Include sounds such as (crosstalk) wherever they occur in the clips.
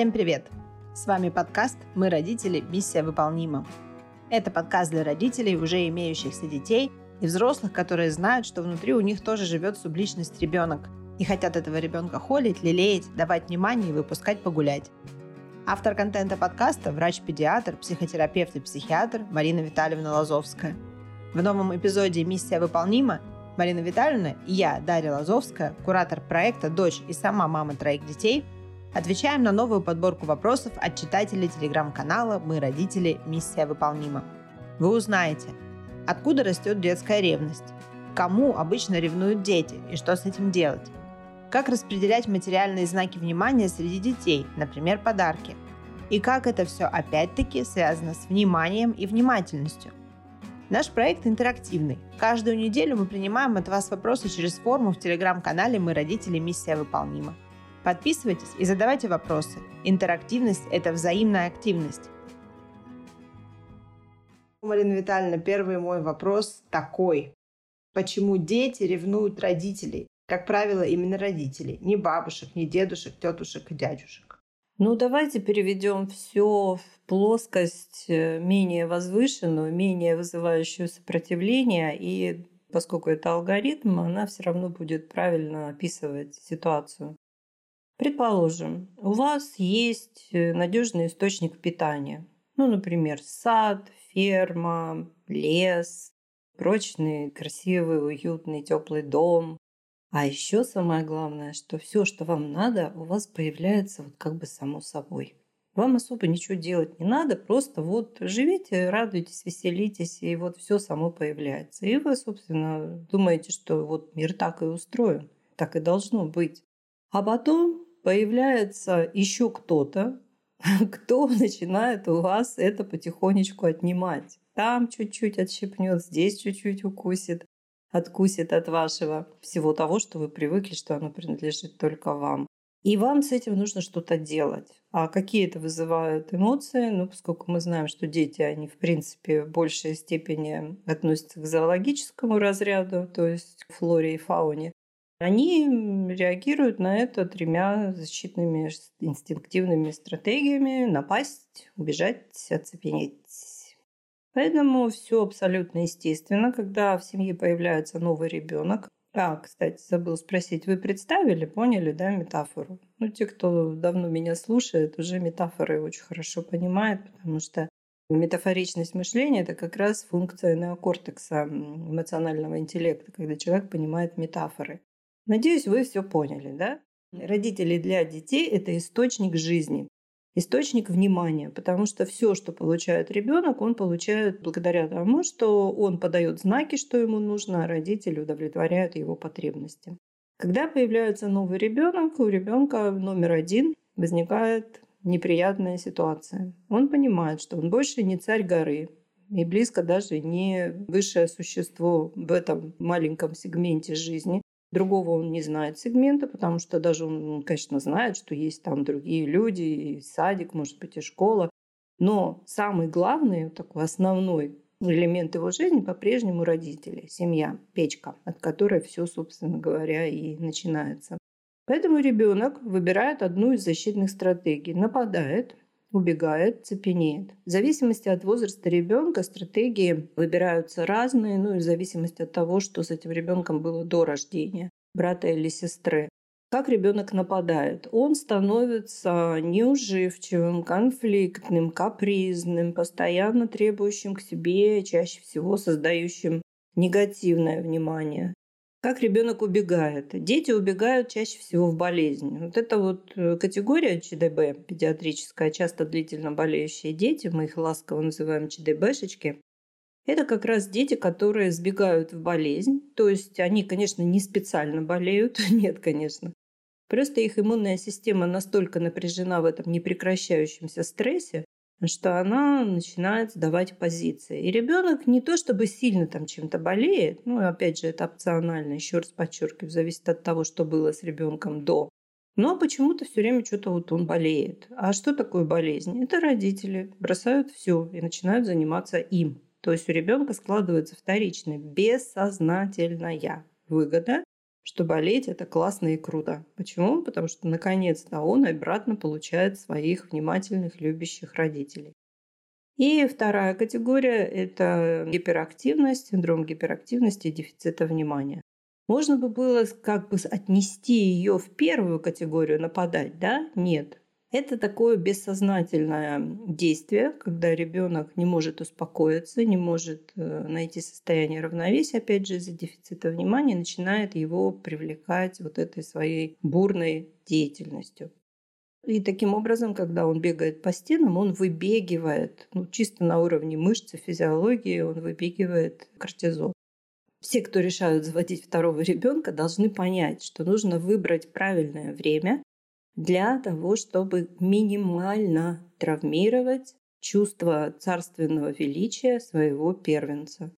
Всем привет! С вами подкаст «Мы родители. Миссия выполнима». Это подкаст для родителей, уже имеющихся детей, и взрослых, которые знают, что внутри у них тоже живет субличность ребенок, и хотят этого ребенка холить, лелеять, давать внимание и выпускать погулять. Автор контента подкаста – врач-педиатр, психотерапевт и психиатр Марина Витальевна Лазовская. В новом эпизоде «Миссия выполнима» Марина Витальевна и я, Дарья Лазовская, куратор проекта «Дочь» и сама мама троих детей, отвечаем на новую подборку вопросов от читателей телеграм-канала «Мы родители. Миссия выполнима». Вы узнаете, откуда растет детская ревность, кому обычно ревнуют дети и что с этим делать, как распределять материальные знаки внимания среди детей, например, подарки, и как это все опять-таки связано с вниманием и внимательностью. Наш проект интерактивный. Каждую неделю мы принимаем от вас вопросы через форму в телеграм-канале «Мы родители. Миссия выполнима». Подписывайтесь и задавайте вопросы. Интерактивность – это взаимная активность. Марина Витальевна, первый мой вопрос такой. Почему дети ревнуют родителей? Как правило, именно родителей. Ни бабушек, ни дедушек, тетушек и дядюшек. Ну, давайте переведем все в плоскость э, менее возвышенную, менее вызывающую сопротивление. И поскольку это алгоритм, она все равно будет правильно описывать ситуацию. Предположим, у вас есть э, надежный источник питания. Ну, например, сад, ферма, лес, прочный, красивый, уютный, теплый дом, а еще самое главное, что все, что вам надо, у вас появляется вот как бы само собой. Вам особо ничего делать не надо, просто вот живите, радуйтесь, веселитесь, и вот все само появляется. И вы, собственно, думаете, что вот мир так и устроен, так и должно быть. А потом появляется еще кто-то, (laughs) кто начинает у вас это потихонечку отнимать. Там чуть-чуть отщипнет, здесь чуть-чуть укусит откусит от вашего всего того, что вы привыкли, что оно принадлежит только вам. И вам с этим нужно что-то делать. А какие это вызывают эмоции? Ну, поскольку мы знаем, что дети, они, в принципе, в большей степени относятся к зоологическому разряду, то есть к флоре и фауне, они реагируют на это тремя защитными инстинктивными стратегиями – напасть, убежать, оцепенеть. Поэтому все абсолютно естественно, когда в семье появляется новый ребенок. А, кстати, забыл спросить, вы представили, поняли, да, метафору? Ну, те, кто давно меня слушает, уже метафоры очень хорошо понимают, потому что метафоричность мышления – это как раз функция неокортекса эмоционального интеллекта, когда человек понимает метафоры. Надеюсь, вы все поняли, да? Родители для детей – это источник жизни источник внимания, потому что все, что получает ребенок, он получает благодаря тому, что он подает знаки, что ему нужно, а родители удовлетворяют его потребности. Когда появляется новый ребенок, у ребенка номер один возникает неприятная ситуация. Он понимает, что он больше не царь горы, и близко даже не высшее существо в этом маленьком сегменте жизни, Другого он не знает сегмента, потому что даже он, конечно, знает, что есть там другие люди, и садик, может быть, и школа. Но самый главный, такой основной элемент его жизни по-прежнему родители, семья, печка, от которой все, собственно говоря, и начинается. Поэтому ребенок выбирает одну из защитных стратегий. Нападает, убегает, цепенеет. В зависимости от возраста ребенка стратегии выбираются разные, ну и в зависимости от того, что с этим ребенком было до рождения, брата или сестры. Как ребенок нападает? Он становится неуживчивым, конфликтным, капризным, постоянно требующим к себе, чаще всего создающим негативное внимание. Как ребенок убегает? Дети убегают чаще всего в болезнь. Вот это вот э, категория ЧДБ, педиатрическая, часто длительно болеющие дети, мы их ласково называем ЧДБшечки, это как раз дети, которые сбегают в болезнь. То есть они, конечно, не специально болеют. (laughs) Нет, конечно. Просто их иммунная система настолько напряжена в этом непрекращающемся стрессе, что она начинает сдавать позиции. И ребенок не то чтобы сильно там чем-то болеет, ну, опять же, это опционально, еще раз подчеркиваю, зависит от того, что было с ребенком до. Но почему-то все время что-то вот он болеет. А что такое болезнь? Это родители бросают все и начинают заниматься им. То есть у ребенка складывается вторичная бессознательная выгода что болеть это классно и круто. Почему? Потому что наконец-то он обратно получает своих внимательных, любящих родителей. И вторая категория – это гиперактивность, синдром гиперактивности и дефицита внимания. Можно бы было как бы отнести ее в первую категорию, нападать, да? Нет. Это такое бессознательное действие, когда ребенок не может успокоиться, не может э, найти состояние равновесия, опять же, из-за дефицита внимания, начинает его привлекать вот этой своей бурной деятельностью. И таким образом, когда он бегает по стенам, он выбегивает, ну, чисто на уровне мышц и физиологии, он выбегивает кортизол. Все, кто решают заводить второго ребенка, должны понять, что нужно выбрать правильное время для того, чтобы минимально травмировать чувство царственного величия своего первенца.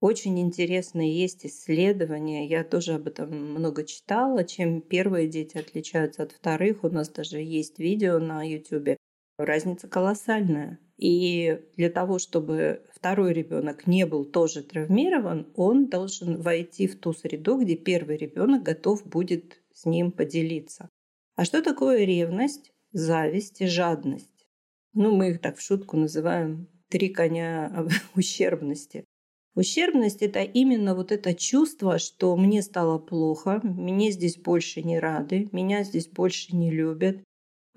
Очень интересные есть исследования, я тоже об этом много читала, чем первые дети отличаются от вторых. У нас даже есть видео на YouTube. Разница колоссальная. И для того, чтобы второй ребенок не был тоже травмирован, он должен войти в ту среду, где первый ребенок готов будет с ним поделиться. А что такое ревность, зависть и жадность? Ну, мы их так в шутку называем три коня (laughs) ущербности. Ущербность – это именно вот это чувство, что мне стало плохо, мне здесь больше не рады, меня здесь больше не любят,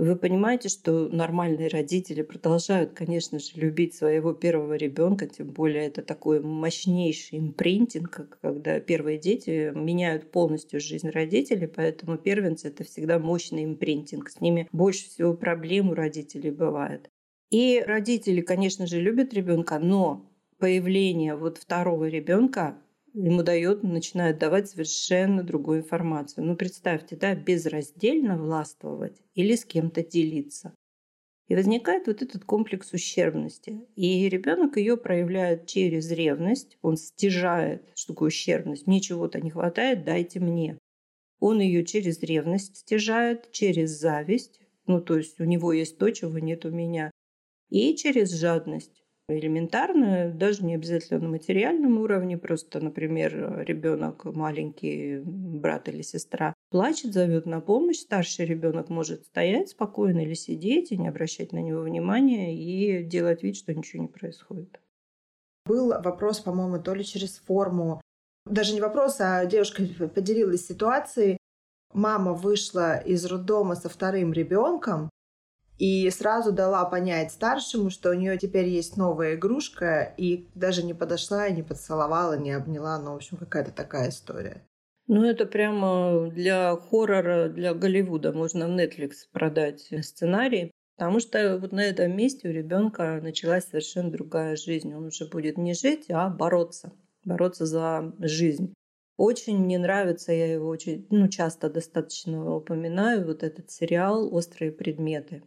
вы понимаете, что нормальные родители продолжают, конечно же, любить своего первого ребенка, тем более это такой мощнейший импринтинг, когда первые дети меняют полностью жизнь родителей, поэтому первенцы это всегда мощный импринтинг. С ними больше всего проблем у родителей бывает. И родители, конечно же, любят ребенка, но появление вот второго ребенка ему дает, начинает давать совершенно другую информацию. Ну, представьте, да, безраздельно властвовать или с кем-то делиться. И возникает вот этот комплекс ущербности. И ребенок ее проявляет через ревность. Он стяжает, что такое ущербность. Мне чего-то не хватает, дайте мне. Он ее через ревность стяжает, через зависть. Ну, то есть у него есть то, чего нет у меня. И через жадность элементарно, даже не обязательно на материальном уровне, просто, например, ребенок маленький, брат или сестра, плачет, зовет на помощь, старший ребенок может стоять спокойно или сидеть и не обращать на него внимания и делать вид, что ничего не происходит. Был вопрос, по-моему, то ли через форму. Даже не вопрос, а девушка поделилась ситуацией. Мама вышла из роддома со вторым ребенком, и сразу дала понять старшему, что у нее теперь есть новая игрушка, и даже не подошла, не поцеловала, не обняла. Ну, в общем, какая-то такая история. Ну, это прямо для хоррора, для Голливуда. Можно в Netflix продать сценарий. Потому что вот на этом месте у ребенка началась совершенно другая жизнь. Он уже будет не жить, а бороться. Бороться за жизнь. Очень мне нравится, я его очень ну, часто достаточно упоминаю, вот этот сериал «Острые предметы».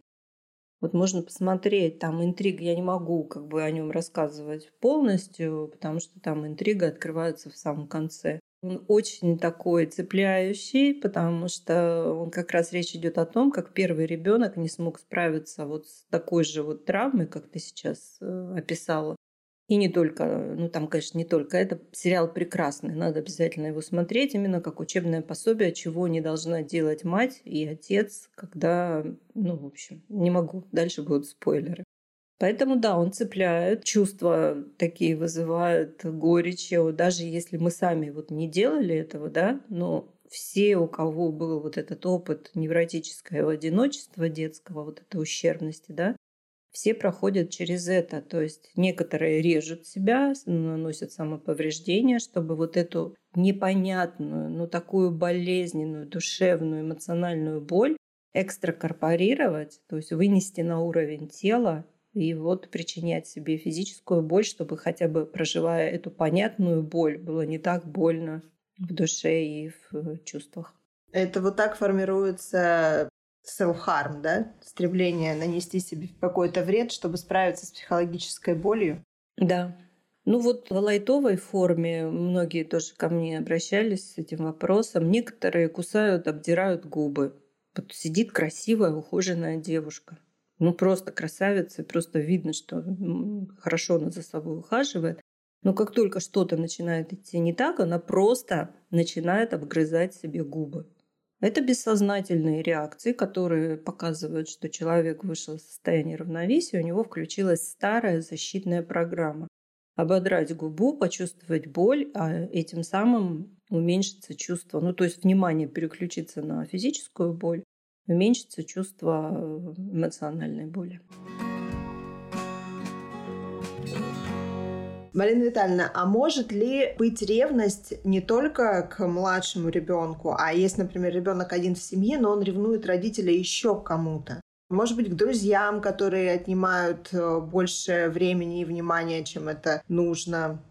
Вот можно посмотреть, там интрига, я не могу как бы о нем рассказывать полностью, потому что там интрига открывается в самом конце. Он очень такой цепляющий, потому что он как раз речь идет о том, как первый ребенок не смог справиться вот с такой же вот травмой, как ты сейчас э, описала. И не только, ну там, конечно, не только. Это сериал прекрасный, надо обязательно его смотреть, именно как учебное пособие, чего не должна делать мать и отец, когда, ну, в общем, не могу, дальше будут спойлеры. Поэтому, да, он цепляет, чувства такие вызывают горечь, даже если мы сами вот не делали этого, да, но все, у кого был вот этот опыт невротического одиночества детского, вот этой ущербности, да, все проходят через это. То есть некоторые режут себя, наносят самоповреждения, чтобы вот эту непонятную, ну такую болезненную, душевную, эмоциональную боль экстракорпорировать, то есть вынести на уровень тела и вот причинять себе физическую боль, чтобы хотя бы проживая эту понятную боль, было не так больно в душе и в чувствах. Это вот так формируется self-harm, да? Стремление нанести себе какой-то вред, чтобы справиться с психологической болью. Да. Ну вот в лайтовой форме многие тоже ко мне обращались с этим вопросом. Некоторые кусают, обдирают губы. Вот сидит красивая, ухоженная девушка. Ну просто красавица, просто видно, что хорошо она за собой ухаживает. Но как только что-то начинает идти не так, она просто начинает обгрызать себе губы. Это бессознательные реакции, которые показывают, что человек вышел из состояния равновесия, у него включилась старая защитная программа. Ободрать губу, почувствовать боль, а этим самым уменьшится чувство, ну то есть внимание переключиться на физическую боль, уменьшится чувство эмоциональной боли. Марина Витальевна, а может ли быть ревность не только к младшему ребенку, а есть, например, ребенок один в семье, но он ревнует родителя еще к кому-то? Может быть, к друзьям, которые отнимают э, больше времени и внимания, чем это нужно.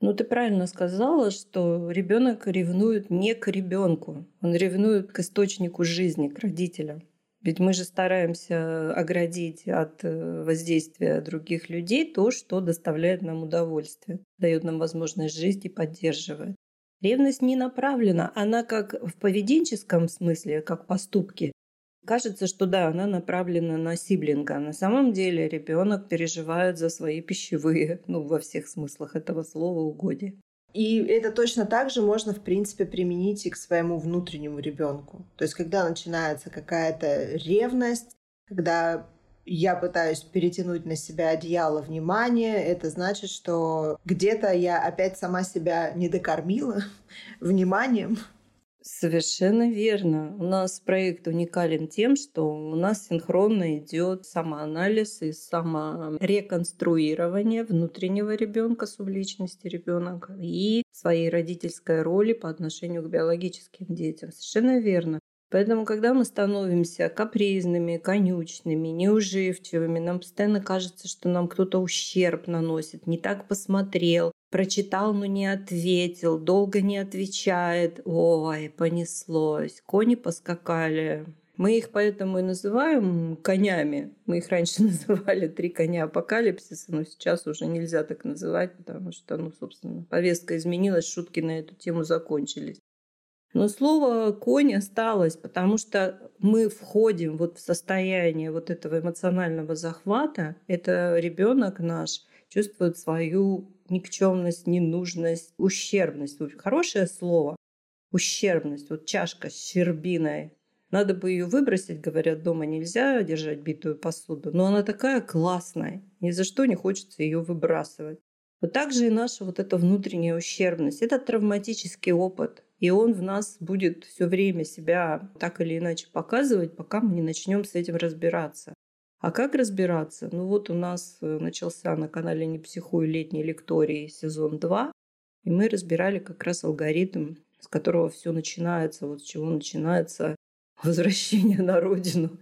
Ну, ты правильно сказала, что ребенок ревнует не к ребенку, он ревнует к источнику жизни, к родителям. Ведь мы же стараемся оградить от э, воздействия других людей то, что доставляет нам удовольствие, дает нам возможность жить и поддерживает. Ревность не направлена, она как в поведенческом смысле, как поступки. Кажется, что да, она направлена на сиблинга. На самом деле ребенок переживает за свои пищевые, ну, во всех смыслах этого слова, угодья. И это точно так же можно, в принципе, применить и к своему внутреннему ребенку. То есть, когда начинается какая-то ревность, когда я пытаюсь перетянуть на себя одеяло внимания, это значит, что где-то я опять сама себя не докормила (laughs) вниманием, Совершенно верно. У нас проект уникален тем, что у нас синхронно идет самоанализ и самореконструирование внутреннего ребенка, субличности ребенка и своей родительской роли по отношению к биологическим детям. Совершенно верно. Поэтому, когда мы становимся капризными, конючными, неуживчивыми, нам постоянно кажется, что нам кто-то ущерб наносит, не так посмотрел, прочитал, но не ответил, долго не отвечает. Ой, понеслось. Кони поскакали. Мы их поэтому и называем конями. Мы их раньше (laughs) называли «Три коня апокалипсиса», но сейчас уже нельзя так называть, потому что, ну, собственно, повестка изменилась, шутки на эту тему закончились. Но слово «конь» осталось, потому что мы входим вот в состояние вот этого эмоционального захвата. Это ребенок наш чувствует свою никчемность, ненужность, ущербность. Хорошее слово. Ущербность. Вот чашка с щербиной. Надо бы ее выбросить, говорят, дома нельзя держать битую посуду. Но она такая классная. Ни за что не хочется ее выбрасывать. Вот так же и наша вот эта внутренняя ущербность. Это травматический опыт. И он в нас будет все время себя так или иначе показывать, пока мы не начнем с этим разбираться. А как разбираться? Ну вот у нас э, начался на канале «Не психуй» летний лекторий сезон 2, и мы разбирали как раз алгоритм, с которого все начинается, вот с чего начинается (laughs) возвращение на родину.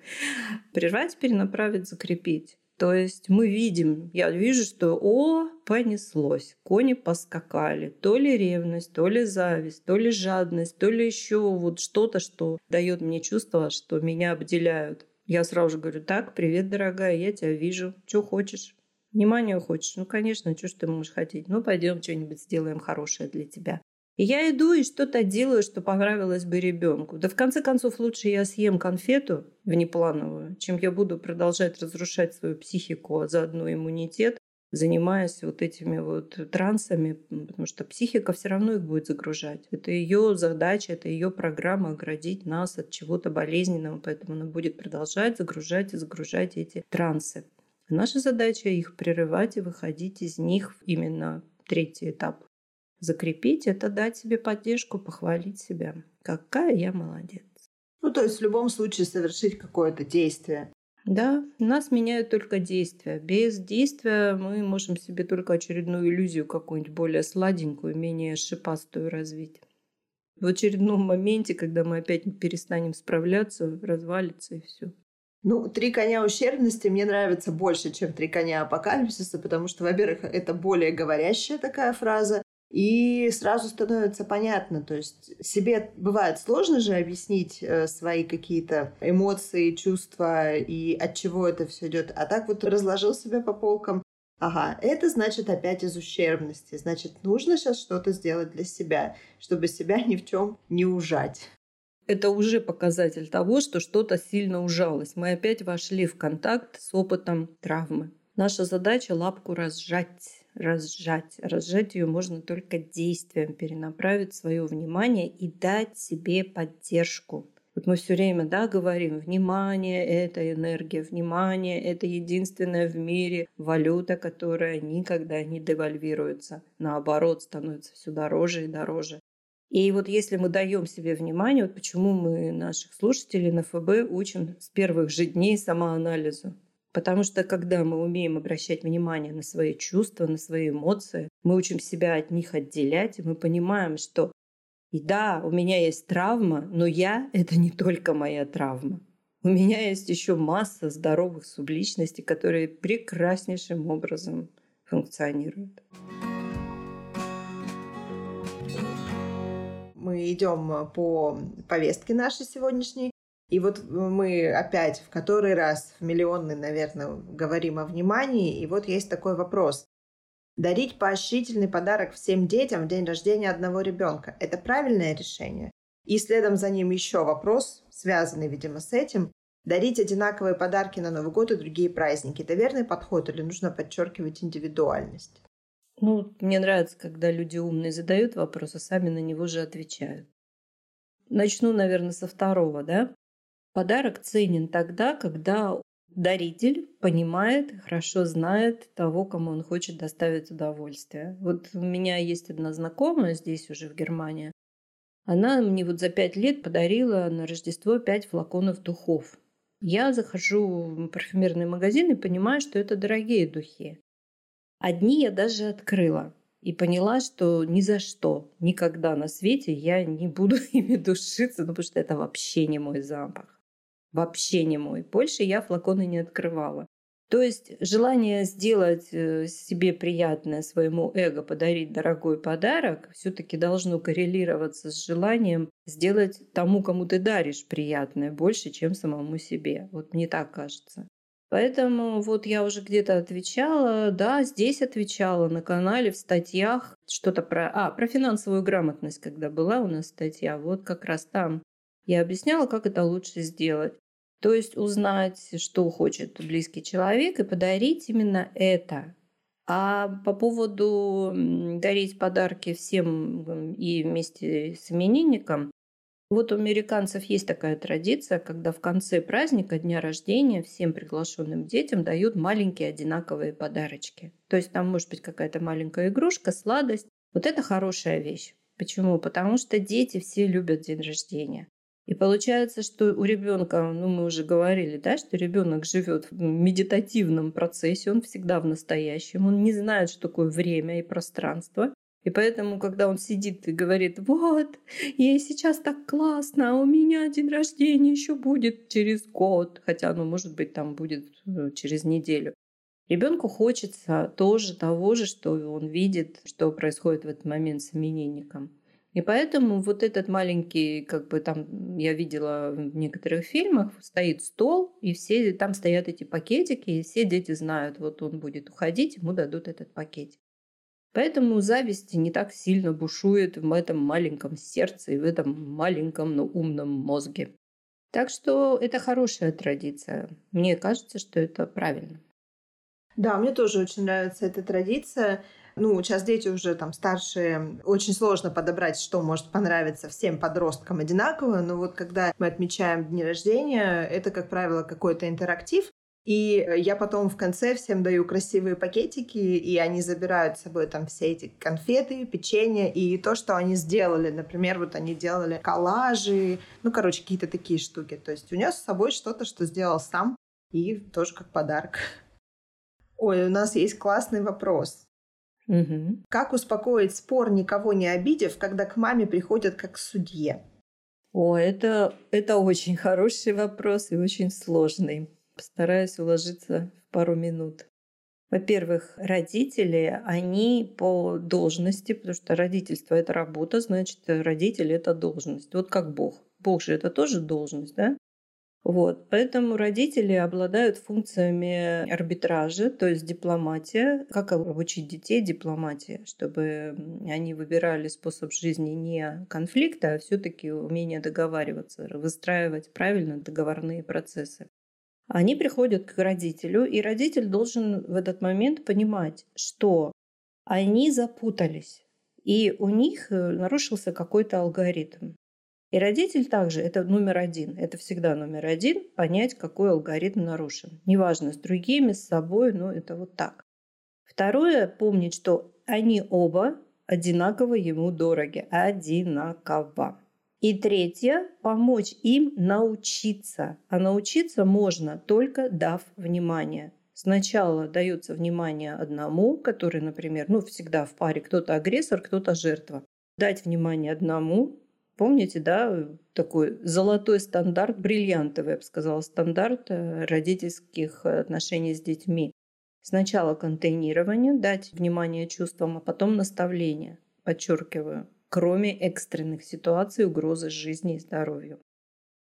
Прервать, перенаправить, закрепить. То есть мы видим, я вижу, что о, понеслось, кони поскакали. То ли ревность, то ли зависть, то ли жадность, то ли еще вот что-то, что дает мне чувство, что меня обделяют. Я сразу же говорю, так, привет, дорогая, я тебя вижу. Что хочешь? Внимание хочешь? Ну, конечно, что ж ты можешь хотеть? Ну, пойдем что-нибудь сделаем хорошее для тебя. Я иду и что-то делаю, что понравилось бы ребенку. Да в конце концов лучше я съем конфету внеплановую, чем я буду продолжать разрушать свою психику, а заодно иммунитет, занимаясь вот этими вот трансами, потому что психика все равно их будет загружать. Это ее задача, это ее программа оградить нас от чего-то болезненного, поэтому она будет продолжать загружать и загружать эти трансы. Наша задача их прерывать и выходить из них именно третий этап Закрепить – это дать себе поддержку, похвалить себя. Какая я молодец. Ну, то есть в любом случае совершить какое-то действие. Да, нас меняют только действия. Без действия мы можем себе только очередную иллюзию какую-нибудь более сладенькую, менее шипастую развить. В очередном моменте, когда мы опять перестанем справляться, развалится и все. Ну, «Три коня ущербности» мне нравится больше, чем «Три коня апокалипсиса», потому что, во-первых, это более говорящая такая фраза, и сразу становится понятно, то есть себе бывает сложно же объяснить э, свои какие-то эмоции, чувства и от чего это все идет. А так вот разложил себя по полкам. Ага, это значит опять из ущербности. Значит, нужно сейчас что-то сделать для себя, чтобы себя ни в чем не ужать. Это уже показатель того, что что-то сильно ужалось. Мы опять вошли в контакт с опытом травмы. Наша задача лапку разжать разжать. Разжать ее можно только действием, перенаправить свое внимание и дать себе поддержку. Вот мы все время да, говорим, внимание – это энергия, внимание – это единственная в мире валюта, которая никогда не девальвируется. Наоборот, становится все дороже и дороже. И вот если мы даем себе внимание, вот почему мы наших слушателей на ФБ учим с первых же дней самоанализу. Потому что когда мы умеем обращать внимание на свои чувства, на свои эмоции, мы учим себя от них отделять, и мы понимаем, что и да, у меня есть травма, но я — это не только моя травма. У меня есть еще масса здоровых субличностей, которые прекраснейшим образом функционируют. Мы идем по повестке нашей сегодняшней. И вот мы опять в который раз, в миллионный, наверное, говорим о внимании. И вот есть такой вопрос. Дарить поощрительный подарок всем детям в день рождения одного ребенка – это правильное решение? И следом за ним еще вопрос, связанный, видимо, с этим. Дарить одинаковые подарки на Новый год и другие праздники – это верный подход или нужно подчеркивать индивидуальность? Ну, мне нравится, когда люди умные задают вопрос, а сами на него же отвечают. Начну, наверное, со второго, да? Подарок ценен тогда, когда даритель понимает, хорошо знает того, кому он хочет доставить удовольствие. Вот у меня есть одна знакомая здесь уже в Германии. Она мне вот за пять лет подарила на Рождество пять флаконов духов. Я захожу в парфюмерный магазин и понимаю, что это дорогие духи. Одни я даже открыла и поняла, что ни за что, никогда на свете я не буду (laughs) ими душиться, ну, потому что это вообще не мой запах вообще не мой. Больше я флаконы не открывала. То есть желание сделать э, себе приятное своему эго, подарить дорогой подарок, все-таки должно коррелироваться с желанием сделать тому, кому ты даришь приятное, больше, чем самому себе. Вот мне так кажется. Поэтому вот я уже где-то отвечала, да, здесь отвечала на канале, в статьях, что-то про... А, про финансовую грамотность, когда была у нас статья, вот как раз там я объясняла, как это лучше сделать. То есть узнать, что хочет близкий человек и подарить именно это. А по поводу дарить подарки всем и вместе с именинником, вот у американцев есть такая традиция, когда в конце праздника, дня рождения, всем приглашенным детям дают маленькие одинаковые подарочки. То есть там может быть какая-то маленькая игрушка, сладость. Вот это хорошая вещь. Почему? Потому что дети все любят день рождения. И получается, что у ребенка, ну мы уже говорили, да, что ребенок живет в медитативном процессе, он всегда в настоящем, он не знает, что такое время и пространство. И поэтому, когда он сидит и говорит, вот, ей сейчас так классно, а у меня день рождения еще будет через год, хотя, ну, может быть, там будет э, через неделю. Ребенку хочется тоже того же, что он видит, что происходит в этот момент с именинником. И поэтому вот этот маленький, как бы там я видела в некоторых фильмах, стоит стол, и все там стоят эти пакетики, и все дети знают, вот он будет уходить, ему дадут этот пакетик. Поэтому зависть не так сильно бушует в этом маленьком сердце и в этом маленьком, но умном мозге. Так что это хорошая традиция. Мне кажется, что это правильно. Да, мне тоже очень нравится эта традиция. Ну, сейчас дети уже там старшие, очень сложно подобрать, что может понравиться всем подросткам одинаково, но вот когда мы отмечаем дни рождения, это, как правило, какой-то интерактив, и я потом в конце всем даю красивые пакетики, и они забирают с собой там все эти конфеты, печенье и то, что они сделали. Например, вот они делали коллажи, ну, короче, какие-то такие штуки. То есть унес с собой что-то, что сделал сам, и тоже как подарок. Ой, у нас есть классный вопрос. Угу. Как успокоить спор, никого не обидев, когда к маме приходят как к судье? О, это, это очень хороший вопрос и очень сложный. Постараюсь уложиться в пару минут. Во-первых, родители, они по должности, потому что родительство – это работа, значит, родитель – это должность. Вот как Бог. Бог же это тоже должность, да? Вот. Поэтому родители обладают функциями арбитража, то есть дипломатия. Как обучить детей дипломатии, чтобы они выбирали способ жизни не конфликта, а все-таки умение договариваться, выстраивать правильно договорные процессы. Они приходят к родителю, и родитель должен в этот момент понимать, что они запутались. И у них э, нарушился какой-то алгоритм. И родитель также, это номер один, это всегда номер один, понять, какой алгоритм нарушен. Неважно, с другими, с собой, но это вот так. Второе, помнить, что они оба одинаково ему дороги. Одинаково. И третье, помочь им научиться. А научиться можно только дав внимание. Сначала дается внимание одному, который, например, ну всегда в паре кто-то агрессор, кто-то жертва. Дать внимание одному, Помните, да, такой золотой стандарт, бриллиантовый, я бы сказала, стандарт э, родительских отношений с детьми. Сначала контейнирование, дать внимание чувствам, а потом наставление. Подчеркиваю, кроме экстренных ситуаций, угрозы жизни и здоровью.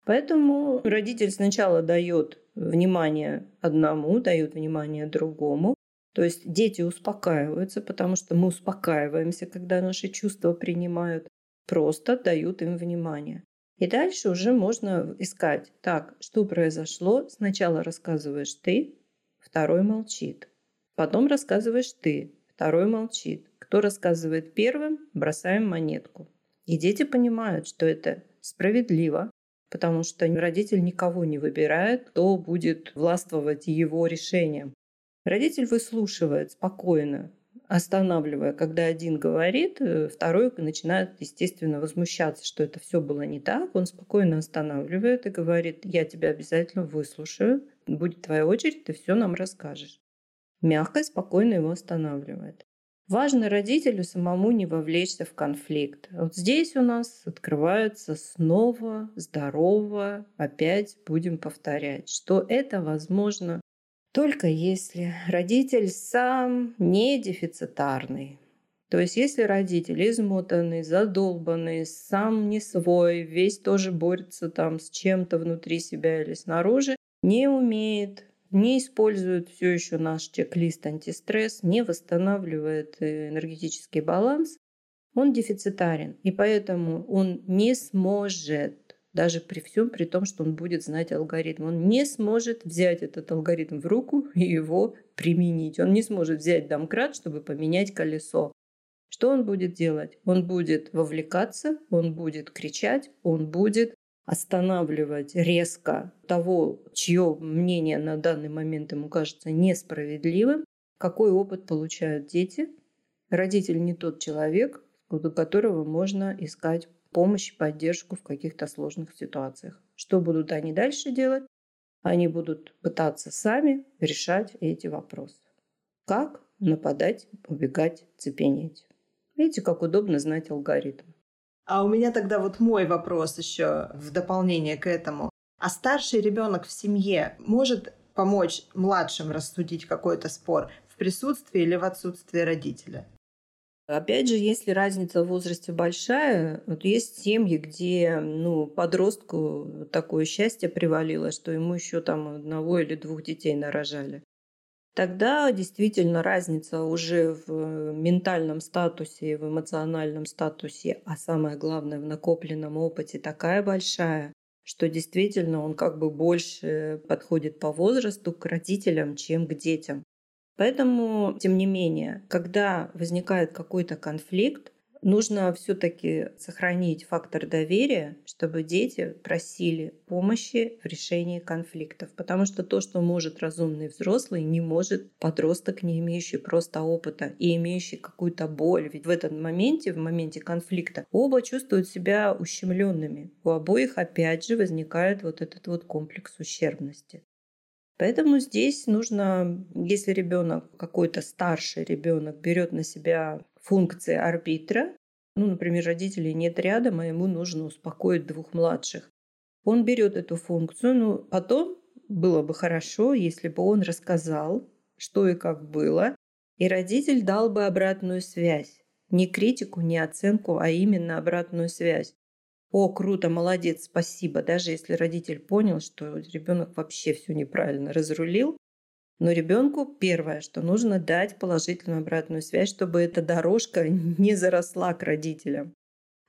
Поэтому родитель сначала дает внимание одному, дает внимание другому. То есть дети успокаиваются, потому что мы успокаиваемся, когда наши чувства принимают просто дают им внимание. И дальше уже можно искать, так, что произошло, сначала рассказываешь ты, второй молчит. Потом рассказываешь ты, второй молчит. Кто рассказывает первым, бросаем монетку. И дети понимают, что это справедливо, потому что родитель никого не выбирает, кто будет властвовать его решением. Родитель выслушивает спокойно, останавливая, когда один говорит, э, второй начинает, естественно, возмущаться, что это все было не так. Он спокойно останавливает и говорит, я тебя обязательно выслушаю, будет твоя очередь, ты все нам расскажешь. Мягко и спокойно его останавливает. Важно родителю самому не вовлечься в конфликт. Вот здесь у нас открывается снова здорово, опять будем повторять, что это возможно только если родитель сам не дефицитарный. То есть если родитель измотанный, задолбанный, сам не свой, весь тоже борется там с чем-то внутри себя или снаружи, не умеет, не использует все еще наш чек-лист антистресс, не восстанавливает э, энергетический баланс, он дефицитарен. И поэтому он не сможет даже при всем при том, что он будет знать алгоритм. Он не сможет взять этот алгоритм в руку и его применить. Он не сможет взять домкрат, чтобы поменять колесо. Что он будет делать? Он будет вовлекаться, он будет кричать, он будет останавливать резко того, чье мнение на данный момент ему кажется несправедливым. Какой опыт получают дети? Родитель не тот человек, у которого можно искать помощь, поддержку в каких-то сложных ситуациях. Что будут они дальше делать? Они будут пытаться сами решать эти вопросы. Как нападать, убегать, цепенеть. Видите, как удобно знать алгоритм. А у меня тогда вот мой вопрос еще в дополнение к этому. А старший ребенок в семье может помочь младшим рассудить какой-то спор в присутствии или в отсутствии родителя? Опять же, если разница в возрасте большая, вот есть семьи, где ну, подростку такое счастье привалило, что ему еще там одного или двух детей нарожали. Тогда действительно разница уже в ментальном статусе, в эмоциональном статусе, а самое главное в накопленном опыте такая большая, что действительно он как бы больше подходит по возрасту к родителям, чем к детям. Поэтому, тем не менее, когда возникает какой-то конфликт, нужно все-таки сохранить фактор доверия, чтобы дети просили помощи в решении конфликтов. Потому что то, что может разумный взрослый, не может подросток, не имеющий просто опыта и имеющий какую-то боль. Ведь в этом моменте, в моменте конфликта, оба чувствуют себя ущемленными. У обоих опять же возникает вот этот вот комплекс ущербности. Поэтому здесь нужно, если ребенок, какой-то старший ребенок берет на себя функции арбитра, ну, например, родителей нет рядом, а ему нужно успокоить двух младших. Он берет эту функцию, но потом было бы хорошо, если бы он рассказал, что и как было, и родитель дал бы обратную связь. Не критику, не оценку, а именно обратную связь. О, круто, молодец, спасибо. Даже если родитель понял, что ребенок вообще все неправильно разрулил, но ребенку первое, что нужно дать положительную обратную связь, чтобы эта дорожка (laughs) не заросла к родителям.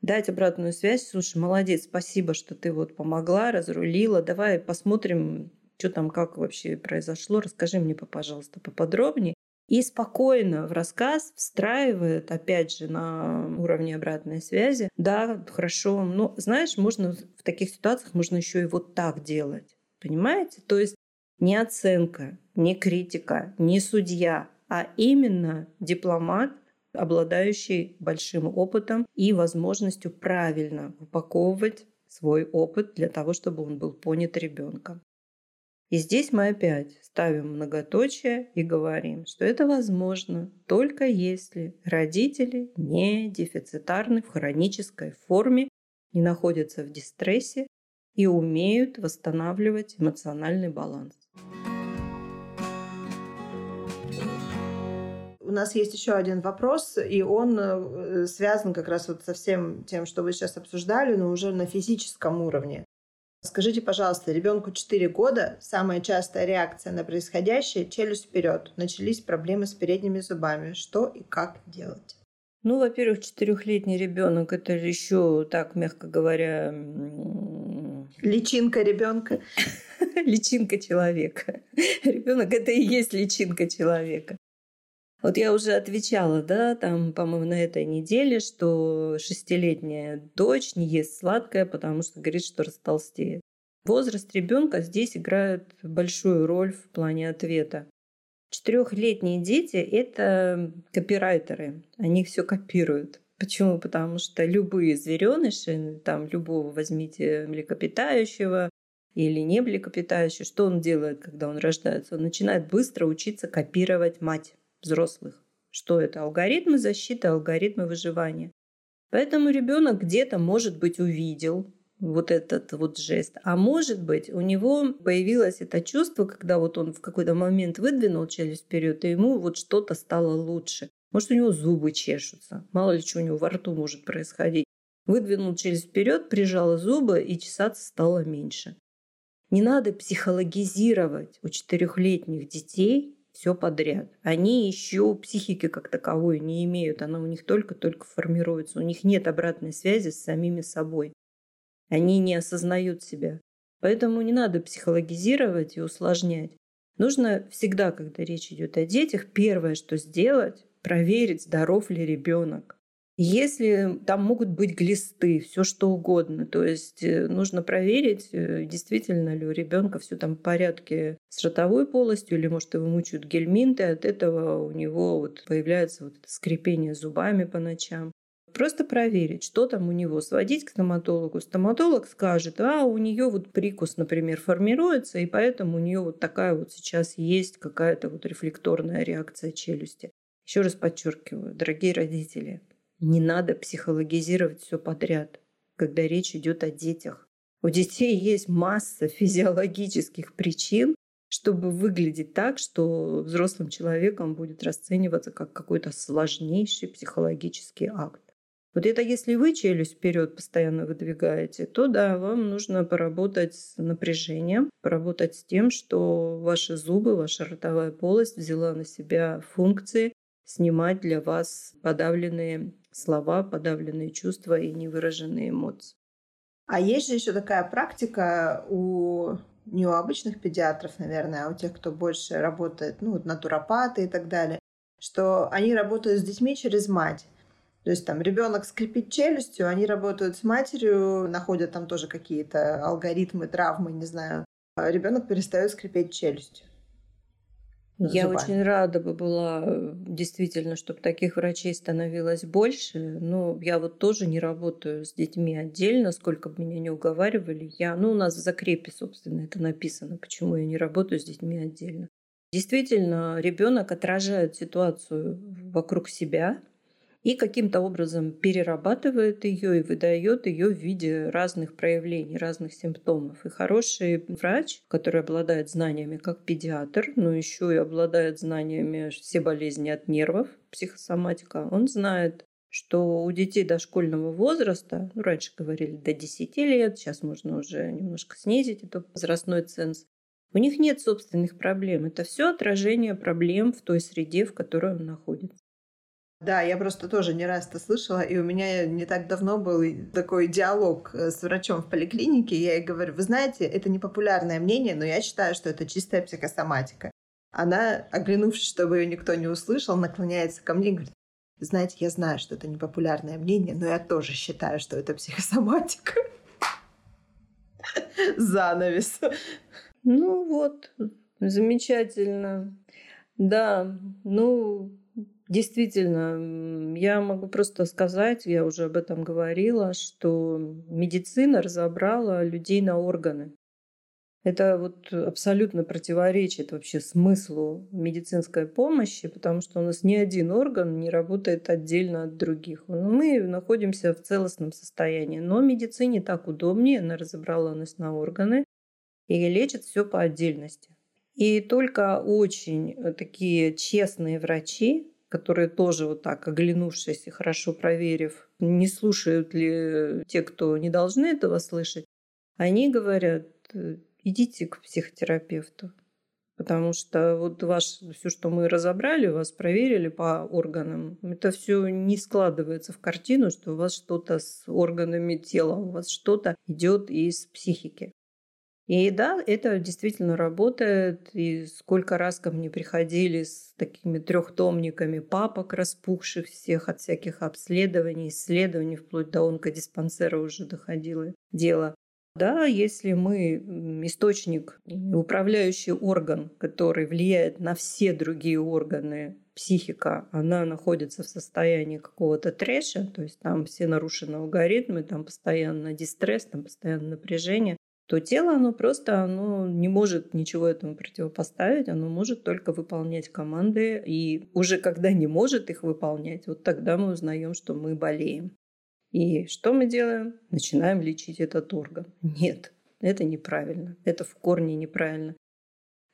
Дать обратную связь, слушай, молодец, спасибо, что ты вот помогла, разрулила, давай посмотрим, что там, как вообще произошло, расскажи мне, пожалуйста, поподробнее. И спокойно в рассказ встраивает, опять же, на уровне обратной связи. Да, хорошо. Но, знаешь, можно в таких ситуациях можно еще и вот так делать. Понимаете? То есть не оценка, не критика, не судья, а именно дипломат, обладающий большим опытом и возможностью правильно упаковывать свой опыт для того, чтобы он был понят ребенком. И здесь мы опять ставим многоточие и говорим, что это возможно только если родители не дефицитарны в хронической форме, не находятся в дистрессе и умеют восстанавливать эмоциональный баланс. У нас есть еще один вопрос, и он э, связан как раз вот со всем тем, что вы сейчас обсуждали, но уже на физическом уровне. Скажите, пожалуйста, ребенку 4 года, самая частая реакция на происходящее – челюсть вперед. Начались проблемы с передними зубами. Что и как делать? Ну, во-первых, четырехлетний ребенок это еще, так мягко говоря, личинка ребенка. (laughs) личинка человека. (laughs) Ребенок это и есть личинка человека. Вот я уже отвечала, да, там, по-моему, на этой неделе, что шестилетняя дочь не ест сладкое, потому что говорит, что растолстеет. Возраст ребенка здесь играет большую роль в плане ответа. Четырехлетние дети – это копирайтеры, они все копируют. Почему? Потому что любые звереныши, там любого возьмите млекопитающего или не млекопитающего, что он делает, когда он рождается? Он начинает быстро учиться копировать мать взрослых. Что это? Алгоритмы защиты, алгоритмы выживания. Поэтому ребенок где-то, может быть, увидел вот этот вот жест. А может быть, у него появилось это чувство, когда вот он в какой-то момент выдвинул челюсть вперед, и ему вот что-то стало лучше. Может, у него зубы чешутся. Мало ли что у него во рту может происходить. Выдвинул челюсть вперед, прижал зубы, и чесаться стало меньше. Не надо психологизировать у четырехлетних детей все подряд. Они еще психики как таковой не имеют, она у них только-только формируется, у них нет обратной связи с самими собой. Они не осознают себя. Поэтому не надо психологизировать и усложнять. Нужно всегда, когда речь идет о детях, первое, что сделать, проверить, здоров ли ребенок. Если там могут быть глисты, все что угодно, то есть э, нужно проверить, э, действительно ли у ребенка все там в порядке с ротовой полостью, или может его мучают гельминты, от этого у него вот появляется вот скрипение зубами по ночам. Просто проверить, что там у него, сводить к стоматологу. Стоматолог скажет, а у нее вот прикус, например, формируется, и поэтому у нее вот такая вот сейчас есть какая-то вот рефлекторная реакция челюсти. Еще раз подчеркиваю, дорогие родители, не надо психологизировать все подряд, когда речь идет о детях. У детей есть масса (laughs) физиологических причин, чтобы выглядеть так, что взрослым человеком будет расцениваться как какой-то сложнейший психологический акт. Вот это если вы челюсть вперед постоянно выдвигаете, то да, вам нужно поработать с напряжением, поработать с тем, что ваши зубы, ваша ротовая полость взяла на себя функции снимать для вас подавленные слова, подавленные чувства и невыраженные эмоции. А есть же еще такая практика у не у обычных педиатров, наверное, а у тех, кто больше работает, ну, натуропаты и так далее, что они работают с детьми через мать. То есть там ребенок скрипит челюстью, они работают с матерью, находят там тоже какие-то алгоритмы, травмы, не знаю. А ребенок перестает скрипеть челюстью. Я зубами. очень рада бы была э, действительно, чтобы таких врачей становилось больше. Но я вот тоже не работаю с детьми отдельно, сколько бы меня не уговаривали. Я, ну, у нас в закрепе, собственно, это написано, почему я не работаю с детьми отдельно. Действительно, ребенок отражает ситуацию вокруг себя, и каким-то образом перерабатывает ее и выдает ее в виде разных проявлений, разных симптомов. И хороший врач, который обладает знаниями как педиатр, но еще и обладает знаниями все болезни от нервов, психосоматика, он знает, что у детей дошкольного возраста, ну, раньше говорили до 10 лет, сейчас можно уже немножко снизить этот возрастной ценз, у них нет собственных проблем. Это все отражение проблем в той среде, в которой он находится. Да, я просто тоже не раз это слышала, и у меня не так давно был такой диалог э, с врачом в поликлинике. Я ей говорю, вы знаете, это не популярное мнение, но я считаю, что это чистая психосоматика. Она, оглянувшись, чтобы ее никто не услышал, наклоняется ко мне и говорит, знаете, я знаю, что это непопулярное мнение, но я тоже считаю, что это психосоматика. (laughs) Занавес. Ну вот, замечательно. Да, ну, действительно, я могу просто сказать, я уже об этом говорила, что медицина разобрала людей на органы. Это вот абсолютно противоречит вообще смыслу медицинской помощи, потому что у нас ни один орган не работает отдельно от других. Мы находимся в целостном состоянии. Но медицине так удобнее, она разобрала нас на органы и лечит все по отдельности. И только очень такие честные врачи, которые тоже вот так, оглянувшись и хорошо проверив, не слушают ли те, кто не должны этого слышать, они говорят, идите к психотерапевту. Потому что вот ваш, все, что мы разобрали, вас проверили по органам, это все не складывается в картину, что у вас что-то с органами тела, у вас что-то идет из психики. И да, это действительно работает. И сколько раз ко мне приходили с такими трехтомниками папок распухших всех от всяких обследований, исследований, вплоть до онкодиспансера уже доходило дело. Да, если мы источник, управляющий орган, который влияет на все другие органы, психика, она находится в состоянии какого-то трэша, то есть там все нарушены алгоритмы, там постоянно дистресс, там постоянно напряжение, то тело, оно просто оно не может ничего этому противопоставить, оно может только выполнять команды, и уже когда не может их выполнять, вот тогда мы узнаем, что мы болеем. И что мы делаем? Начинаем лечить этот орган. Нет, это неправильно. Это в корне неправильно.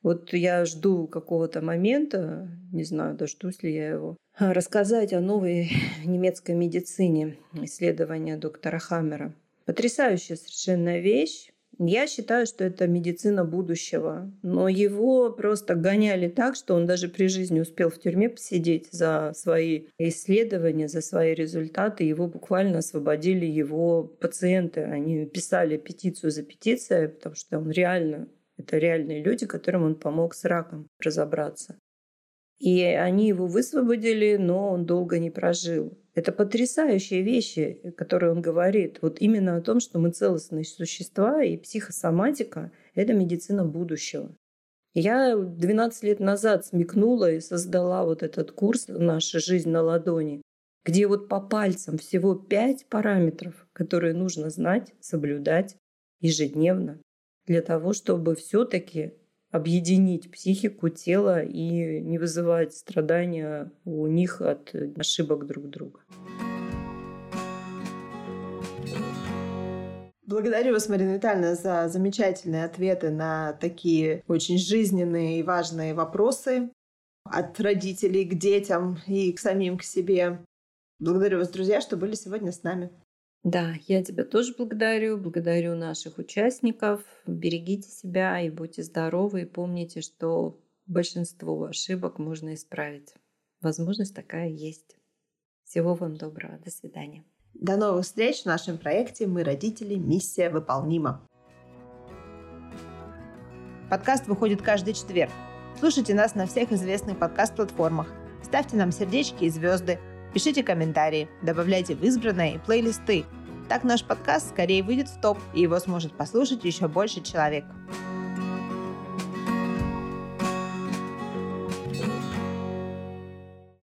Вот я жду какого-то момента, не знаю, дождусь ли я его, рассказать о новой (laughs) немецкой медицине исследования доктора Хаммера. Потрясающая совершенно вещь. Я считаю, что это медицина будущего. Но его просто гоняли так, что он даже при жизни успел в тюрьме посидеть за свои исследования, за свои результаты. Его буквально освободили его пациенты. Они писали петицию за петицией, потому что он реально это реальные люди, которым он помог с раком разобраться. И они его высвободили, но он долго не прожил. Это потрясающие вещи, которые он говорит. Вот именно о том, что мы целостные существа, и психосоматика – это медицина будущего. Я 12 лет назад смекнула и создала вот этот курс «Наша жизнь на ладони», где вот по пальцам всего пять параметров, которые нужно знать, соблюдать ежедневно для того, чтобы все-таки объединить психику, тело и не вызывать страдания у них от ошибок друг друга. Благодарю вас, Марина Витальевна, за замечательные ответы на такие очень жизненные и важные вопросы от родителей к детям и к самим к себе. Благодарю вас, друзья, что были сегодня с нами. Да, я тебя тоже благодарю, благодарю наших участников. Берегите себя и будьте здоровы, и помните, что большинство ошибок можно исправить. Возможность такая есть. Всего вам доброго. До свидания. До новых встреч в нашем проекте «Мы родители. Миссия выполнима». Подкаст выходит каждый четверг. Слушайте нас на всех известных подкаст-платформах. Ставьте нам сердечки и звезды – Пишите комментарии, добавляйте в избранные плейлисты. Так наш подкаст скорее выйдет в топ, и его сможет послушать еще больше человек.